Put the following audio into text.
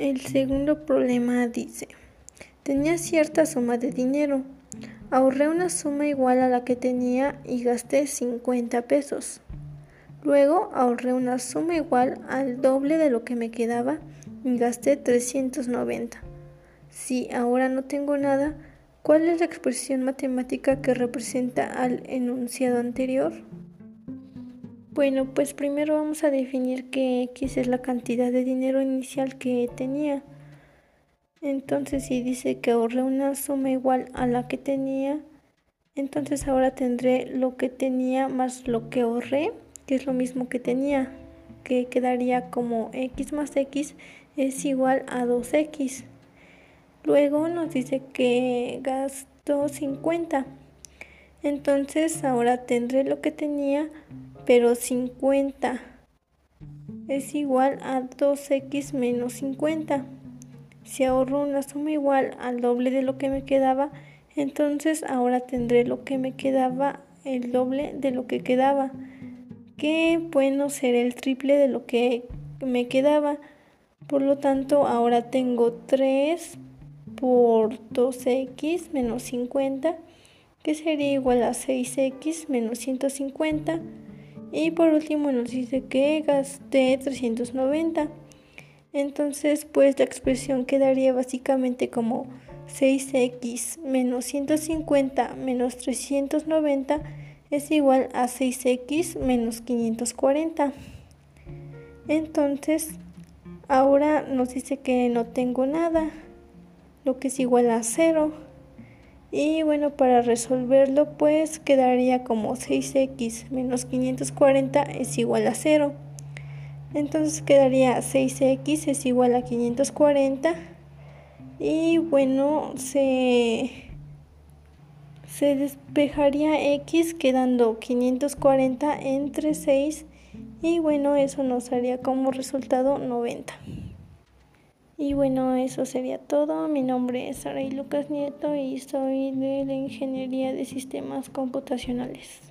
El segundo problema dice, tenía cierta suma de dinero, ahorré una suma igual a la que tenía y gasté 50 pesos. Luego ahorré una suma igual al doble de lo que me quedaba y gasté 390. Si ahora no tengo nada, ¿cuál es la expresión matemática que representa al enunciado anterior? Bueno, pues primero vamos a definir que X es la cantidad de dinero inicial que tenía. Entonces, si dice que ahorré una suma igual a la que tenía, entonces ahora tendré lo que tenía más lo que ahorré, que es lo mismo que tenía, que quedaría como X más X es igual a 2X. Luego nos dice que gastó 50. Entonces ahora tendré lo que tenía pero 50 es igual a 2x menos 50. Si ahorro una suma igual al doble de lo que me quedaba, entonces ahora tendré lo que me quedaba el doble de lo que quedaba, que bueno será el triple de lo que me quedaba. Por lo tanto, ahora tengo 3 por 2x menos 50, que sería igual a 6x menos 150 y por último nos dice que gasté 390. Entonces, pues la expresión quedaría básicamente como 6x menos 150 menos 390 es igual a 6x menos 540. Entonces, ahora nos dice que no tengo nada, lo que es igual a 0. Y bueno, para resolverlo pues quedaría como 6x menos 540 es igual a 0. Entonces quedaría 6x es igual a 540. Y bueno, se, se despejaría x quedando 540 entre 6. Y bueno, eso nos haría como resultado 90. Y bueno, eso sería todo. Mi nombre es Saray Lucas Nieto y soy de la Ingeniería de Sistemas Computacionales.